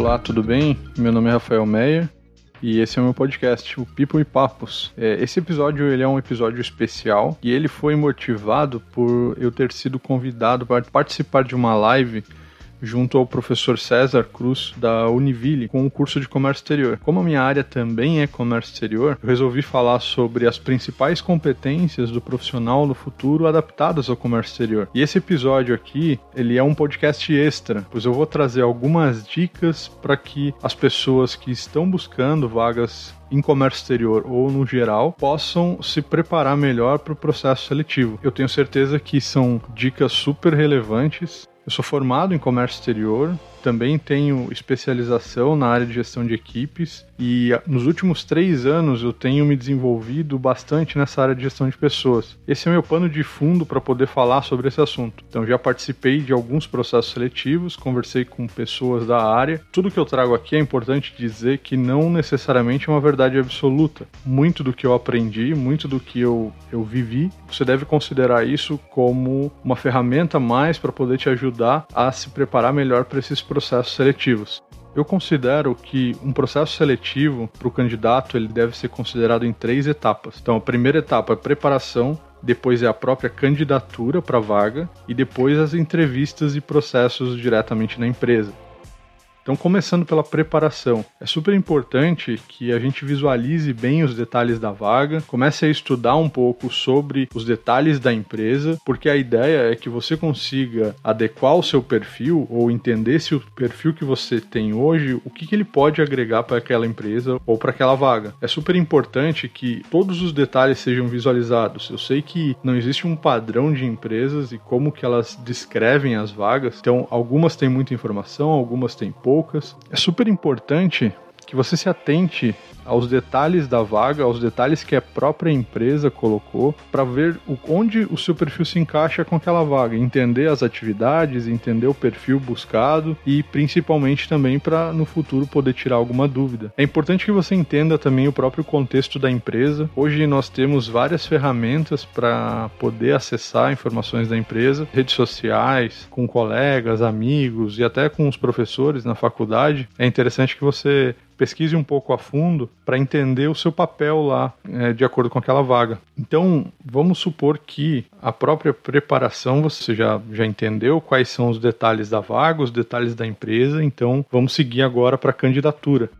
Olá, tudo bem? Meu nome é Rafael Meyer e esse é o meu podcast, o People e Papos. É, esse episódio ele é um episódio especial e ele foi motivado por eu ter sido convidado para participar de uma live junto ao professor César Cruz da Univille com o curso de comércio exterior. Como a minha área também é comércio exterior, eu resolvi falar sobre as principais competências do profissional no futuro adaptadas ao comércio exterior. E esse episódio aqui, ele é um podcast extra, pois eu vou trazer algumas dicas para que as pessoas que estão buscando vagas em comércio exterior ou no geral possam se preparar melhor para o processo seletivo. Eu tenho certeza que são dicas super relevantes eu sou formado em comércio exterior, também tenho especialização na área de gestão de equipes e ah, nos últimos três anos eu tenho me desenvolvido bastante nessa área de gestão de pessoas. Esse é meu pano de fundo para poder falar sobre esse assunto. Então já participei de alguns processos seletivos, conversei com pessoas da área. Tudo que eu trago aqui é importante dizer que não necessariamente é uma verdade absoluta. Muito do que eu aprendi, muito do que eu, eu vivi, você deve considerar isso como uma ferramenta mais para poder te ajudar a se preparar melhor para esses processos seletivos. Eu considero que um processo seletivo para o candidato ele deve ser considerado em três etapas. Então, a primeira etapa é preparação, depois é a própria candidatura para a vaga e depois as entrevistas e processos diretamente na empresa. Então, começando pela preparação, é super importante que a gente visualize bem os detalhes da vaga, comece a estudar um pouco sobre os detalhes da empresa, porque a ideia é que você consiga adequar o seu perfil ou entender se o perfil que você tem hoje, o que, que ele pode agregar para aquela empresa ou para aquela vaga. É super importante que todos os detalhes sejam visualizados. Eu sei que não existe um padrão de empresas e como que elas descrevem as vagas, então algumas têm muita informação, algumas têm pouco poucas. É super importante que você se atente aos detalhes da vaga, aos detalhes que a própria empresa colocou, para ver onde o seu perfil se encaixa com aquela vaga, entender as atividades, entender o perfil buscado e principalmente também para no futuro poder tirar alguma dúvida. É importante que você entenda também o próprio contexto da empresa. Hoje nós temos várias ferramentas para poder acessar informações da empresa, redes sociais, com colegas, amigos e até com os professores na faculdade. É interessante que você pesquise um pouco a fundo para entender o seu papel lá é, de acordo com aquela vaga. Então, vamos supor que a própria preparação você já, já entendeu quais são os detalhes da vaga, os detalhes da empresa, então vamos seguir agora para a candidatura.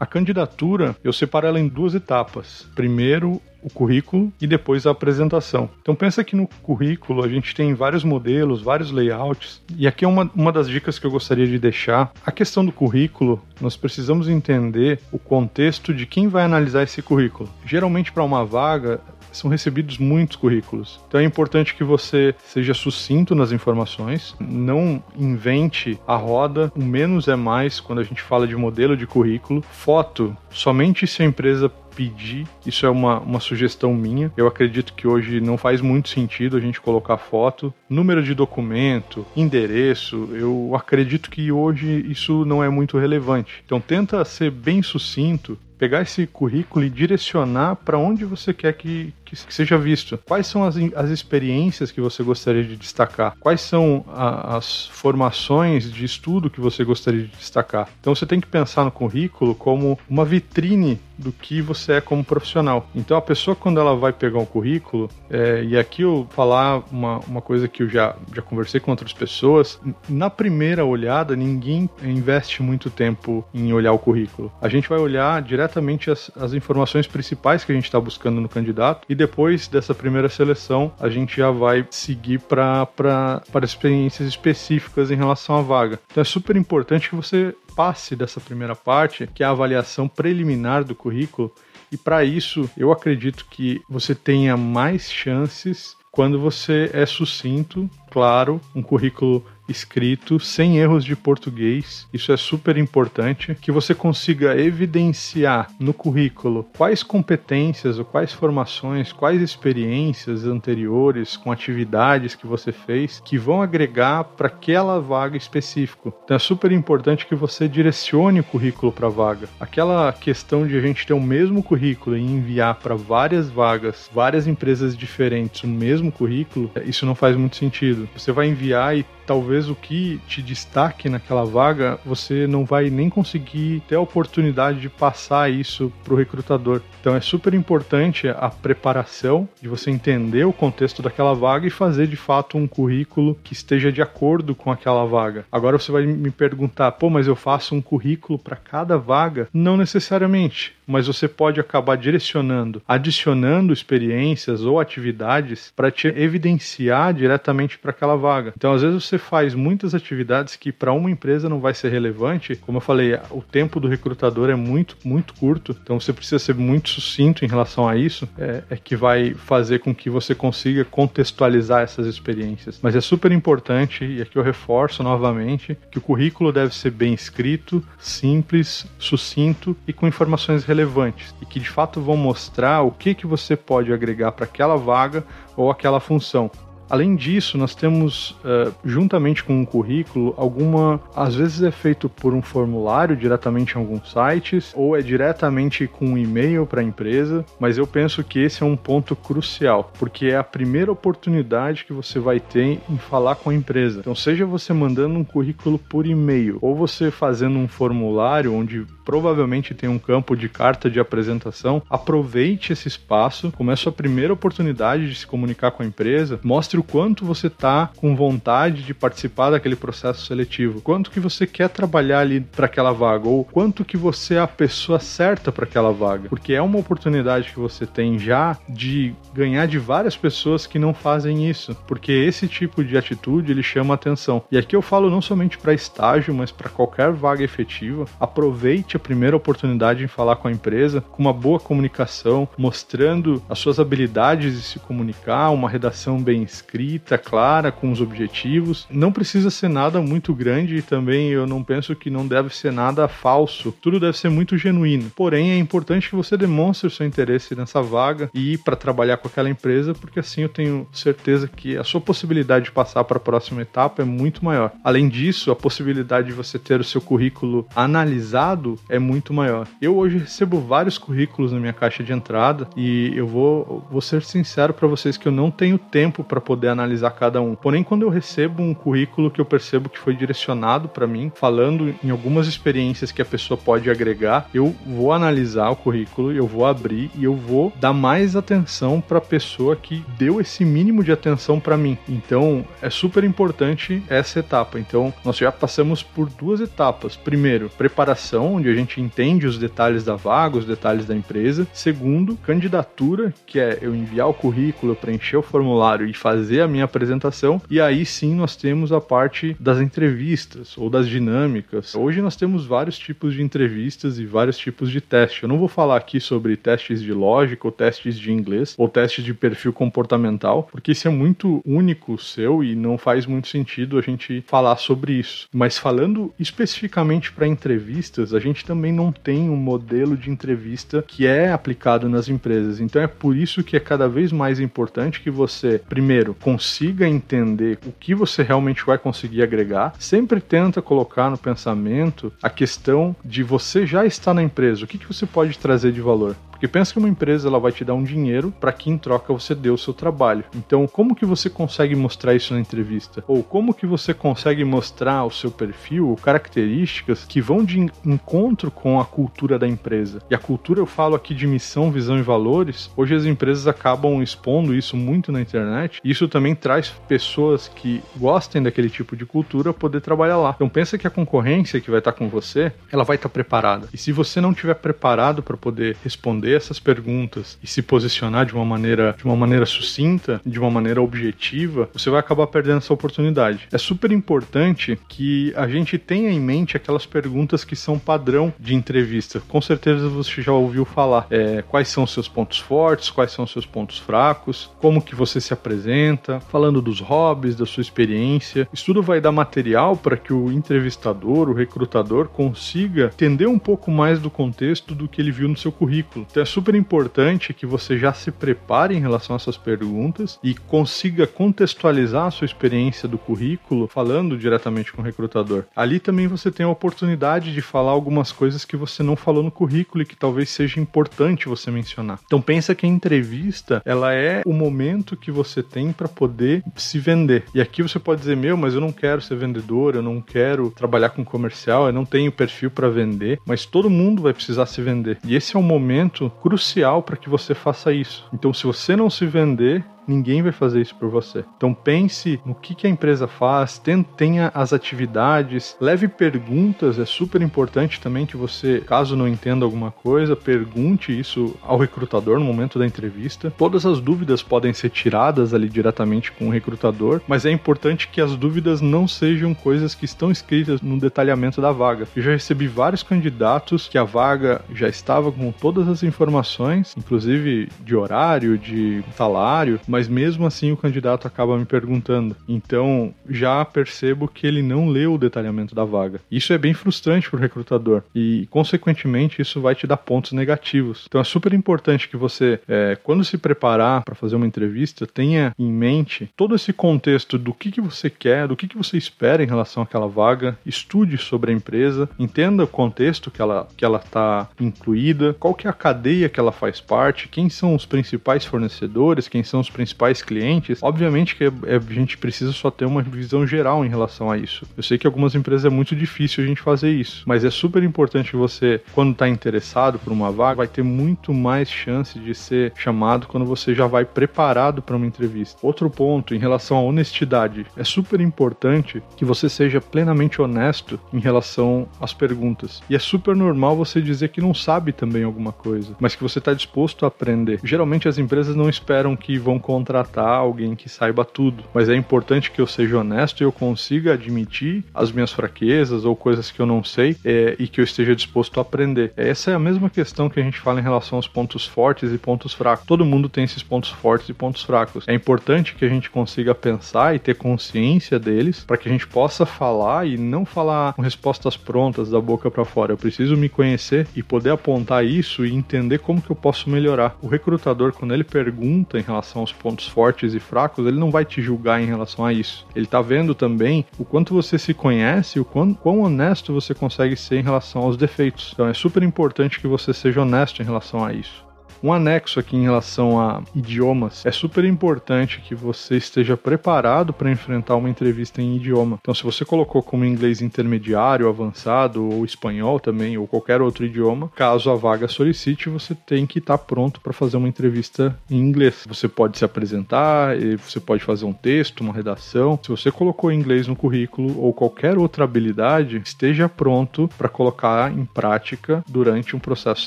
A candidatura, eu separo ela em duas etapas. Primeiro, o currículo e depois a apresentação. Então pensa que no currículo a gente tem vários modelos, vários layouts, e aqui é uma, uma das dicas que eu gostaria de deixar. A questão do currículo, nós precisamos entender o contexto de quem vai analisar esse currículo. Geralmente para uma vaga, são recebidos muitos currículos. Então é importante que você seja sucinto nas informações, não invente a roda, o menos é mais quando a gente fala de modelo de currículo. Foto, somente se a empresa pedir. Isso é uma, uma sugestão minha. Eu acredito que hoje não faz muito sentido a gente colocar foto, número de documento, endereço. Eu acredito que hoje isso não é muito relevante. Então tenta ser bem sucinto pegar esse currículo e direcionar para onde você quer que, que, que, seja visto. Quais são as, as experiências que você gostaria de destacar? Quais são a, as formações de estudo que você gostaria de destacar? Então você tem que pensar no currículo como uma vitrine do que você é como profissional. Então a pessoa quando ela vai pegar um currículo, é, e aqui eu falar uma, uma coisa que eu já, já conversei com outras pessoas, na primeira olhada ninguém investe muito tempo em olhar o currículo. A gente vai olhar diretamente as, as informações principais que a gente está buscando no candidato e depois dessa primeira seleção a gente já vai seguir para experiências específicas em relação à vaga. Então é super importante que você passe dessa primeira parte, que é a avaliação preliminar do currículo, e para isso eu acredito que você tenha mais chances quando você é sucinto, claro, um currículo escrito, sem erros de português. Isso é super importante. Que você consiga evidenciar no currículo quais competências ou quais formações, quais experiências anteriores com atividades que você fez que vão agregar para aquela vaga específica. Então é super importante que você direcione o currículo para a vaga. Aquela questão de a gente ter o mesmo currículo e enviar para várias vagas, várias empresas diferentes o mesmo currículo, isso não faz muito sentido. Você vai enviar e talvez o que te destaque naquela vaga, você não vai nem conseguir ter a oportunidade de passar isso para o recrutador. Então é super importante a preparação de você entender o contexto daquela vaga e fazer de fato um currículo que esteja de acordo com aquela vaga. Agora você vai me perguntar, pô, mas eu faço um currículo para cada vaga? Não necessariamente mas você pode acabar direcionando, adicionando experiências ou atividades para te evidenciar diretamente para aquela vaga. Então, às vezes você faz muitas atividades que para uma empresa não vai ser relevante. Como eu falei, o tempo do recrutador é muito, muito curto, então você precisa ser muito sucinto em relação a isso, é, é que vai fazer com que você consiga contextualizar essas experiências. Mas é super importante, e aqui eu reforço novamente, que o currículo deve ser bem escrito, simples, sucinto e com informações relevantes e que de fato vão mostrar o que, que você pode agregar para aquela vaga ou aquela função. Além disso, nós temos, uh, juntamente com um currículo, alguma. Às vezes é feito por um formulário diretamente em alguns sites, ou é diretamente com um e-mail para a empresa, mas eu penso que esse é um ponto crucial, porque é a primeira oportunidade que você vai ter em falar com a empresa. Então, seja você mandando um currículo por e-mail, ou você fazendo um formulário onde provavelmente tem um campo de carta de apresentação, aproveite esse espaço, como é a primeira oportunidade de se comunicar com a empresa, mostre o quanto você está com vontade de participar daquele processo seletivo, quanto que você quer trabalhar ali para aquela vaga, ou quanto que você é a pessoa certa para aquela vaga, porque é uma oportunidade que você tem já de ganhar de várias pessoas que não fazem isso, porque esse tipo de atitude ele chama atenção. E aqui eu falo não somente para estágio, mas para qualquer vaga efetiva. Aproveite primeira oportunidade em falar com a empresa, com uma boa comunicação, mostrando as suas habilidades de se comunicar, uma redação bem escrita, clara, com os objetivos. Não precisa ser nada muito grande e também eu não penso que não deve ser nada falso. Tudo deve ser muito genuíno. Porém, é importante que você demonstre o seu interesse nessa vaga e ir para trabalhar com aquela empresa, porque assim eu tenho certeza que a sua possibilidade de passar para a próxima etapa é muito maior. Além disso, a possibilidade de você ter o seu currículo analisado é muito maior. Eu hoje recebo vários currículos na minha caixa de entrada e eu vou, vou ser sincero para vocês que eu não tenho tempo para poder analisar cada um. Porém, quando eu recebo um currículo que eu percebo que foi direcionado para mim, falando em algumas experiências que a pessoa pode agregar, eu vou analisar o currículo, eu vou abrir e eu vou dar mais atenção para a pessoa que deu esse mínimo de atenção para mim. Então, é super importante essa etapa. Então, nós já passamos por duas etapas. Primeiro, preparação, onde a gente entende os detalhes da vaga, os detalhes da empresa. Segundo, candidatura, que é eu enviar o currículo, preencher o formulário e fazer a minha apresentação. E aí sim nós temos a parte das entrevistas ou das dinâmicas. Hoje nós temos vários tipos de entrevistas e vários tipos de teste. Eu não vou falar aqui sobre testes de lógica ou testes de inglês ou testes de perfil comportamental, porque isso é muito único seu e não faz muito sentido a gente falar sobre isso. Mas falando especificamente para entrevistas, a gente também não tem um modelo de entrevista que é aplicado nas empresas. Então é por isso que é cada vez mais importante que você, primeiro, consiga entender o que você realmente vai conseguir agregar. Sempre tenta colocar no pensamento a questão de você já estar na empresa. O que, que você pode trazer de valor? Porque pensa que uma empresa ela vai te dar um dinheiro para que em troca você dê o seu trabalho. Então, como que você consegue mostrar isso na entrevista? Ou como que você consegue mostrar o seu perfil características que vão de encontro com a cultura da empresa? E a cultura eu falo aqui de missão, visão e valores. Hoje as empresas acabam expondo isso muito na internet. E isso também traz pessoas que gostem daquele tipo de cultura poder trabalhar lá. Então pensa que a concorrência que vai estar com você, ela vai estar preparada. E se você não estiver preparado para poder responder responder essas perguntas e se posicionar de uma maneira, de uma maneira sucinta, de uma maneira objetiva, você vai acabar perdendo essa oportunidade. É super importante que a gente tenha em mente aquelas perguntas que são padrão de entrevista. Com certeza você já ouviu falar é, quais são seus pontos fortes, quais são seus pontos fracos, como que você se apresenta, falando dos hobbies, da sua experiência. Isso tudo vai dar material para que o entrevistador, o recrutador, consiga entender um pouco mais do contexto do que ele viu no seu currículo. Então, Então é super importante que você já se prepare em relação a essas perguntas e consiga contextualizar a sua experiência do currículo falando diretamente com o recrutador. Ali também você tem a oportunidade de falar algumas coisas que você não falou no currículo e que talvez seja importante você mencionar. Então pensa que a entrevista, ela é o momento que você tem para poder se vender. E aqui você pode dizer: "Meu, mas eu não quero ser vendedor, eu não quero trabalhar com comercial, eu não tenho perfil para vender", mas todo mundo vai precisar se vender. E esse é um momento crucial para que você faça isso. Então se você não se vender, ninguém vai fazer isso por você. Então pense no que, que a empresa faz, tenha as atividades, leve perguntas, é super importante também que você, caso não entenda alguma coisa, pergunte isso ao recrutador no momento da entrevista. Todas as dúvidas podem ser tiradas ali diretamente com o recrutador, mas é importante que as dúvidas não sejam coisas que estão escritas no detalhamento da vaga. Eu já recebi vários candidatos que a vaga já estava com todas as informações, inclusive de horário, de salário, mas mas mesmo assim o candidato acaba me perguntando. Então já percebo que ele não leu o detalhamento da vaga. Isso é bem frustrante para o recrutador e, consequentemente, isso vai te dar pontos negativos. Então é super importante que você, é, quando se preparar para fazer uma entrevista, tenha em mente todo esse contexto do que, que você quer, do que, que você espera em relação àquela vaga, estude sobre a empresa, entenda o contexto que ela que ela está incluída, qual que é a cadeia que ela faz parte, quem são os principais fornecedores, quem são os principais principais clientes, obviamente que é, é, a gente precisa só ter uma visão geral em relação a isso. Eu sei que algumas empresas é muito difícil a gente fazer isso, mas é super importante você, quando está interessado por uma vaga, vai ter muito mais chance de ser chamado quando você já vai preparado para uma entrevista. Outro ponto em relação à honestidade, é super importante que você seja plenamente honesto em relação às perguntas. E é super normal você dizer que não sabe também alguma coisa, mas que você está disposto a aprender. Geralmente as empresas não esperam que vão contratar alguém que saiba tudo, mas é importante que eu seja honesto e eu consiga admitir as minhas fraquezas ou coisas que eu não sei é, e que eu esteja disposto a aprender. Essa é a mesma questão que a gente fala em relação aos pontos fortes e pontos fracos. Todo mundo tem esses pontos fortes e pontos fracos. É importante que a gente consiga pensar e ter consciência deles para que a gente possa falar e não falar com respostas prontas da boca para fora. Eu preciso me conhecer e poder apontar isso e entender como que eu posso melhorar. O recrutador, quando ele pergunta em relação aos pontos fortes e fracos, ele não vai te julgar em relação a isso. Ele tá vendo também o quanto você se conhece, o quão, quão honesto você consegue ser em relação aos defeitos. Então é super importante que você seja honesto em relação a isso. Um anexo aqui em relação a idiomas. É super importante que você esteja preparado para enfrentar uma entrevista em idioma. Então, se você colocou como inglês intermediário, avançado, ou espanhol também, ou qualquer outro idioma, caso a vaga solicite, você tem que estar tá pronto para fazer uma entrevista em inglês. Você pode se apresentar, você pode fazer um texto, uma redação. Se você colocou inglês no currículo ou qualquer outra habilidade, esteja pronto para colocar em prática durante um processo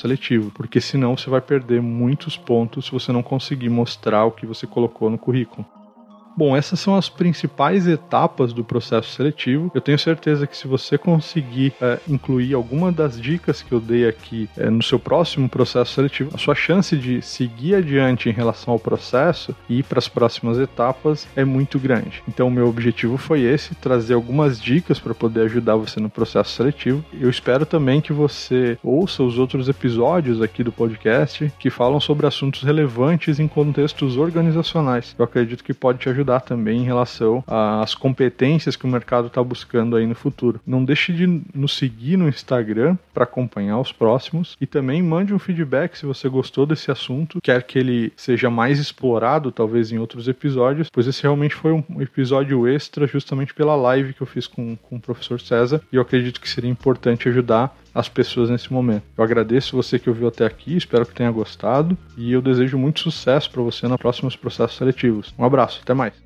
seletivo, porque senão você vai perder muitos pontos se você não conseguir mostrar o que você colocou no currículo. Bom, essas são as principais etapas do processo seletivo. Eu tenho certeza que se você conseguir é, incluir alguma das dicas que eu dei aqui é, no seu próximo processo seletivo, a sua chance de seguir adiante em relação ao processo e ir para as próximas etapas é muito grande. Então, meu objetivo foi esse: trazer algumas dicas para poder ajudar você no processo seletivo. Eu espero também que você ouça os outros episódios aqui do podcast que falam sobre assuntos relevantes em contextos organizacionais. Eu acredito que pode te ajudar ajudar também em relação às competências que o mercado está buscando aí no futuro. Não deixe de nos seguir no Instagram para acompanhar os próximos e também mande um feedback se você gostou desse assunto, quer que ele seja mais explorado talvez em outros episódios, pois esse realmente foi um episódio extra justamente pela live que eu fiz com, com o professor César e eu acredito que seria importante ajudar as pessoas nesse momento. Eu agradeço você que ouviu até aqui, espero que tenha gostado e eu desejo muito sucesso para você nos próximos processos seletivos. Um abraço, até mais.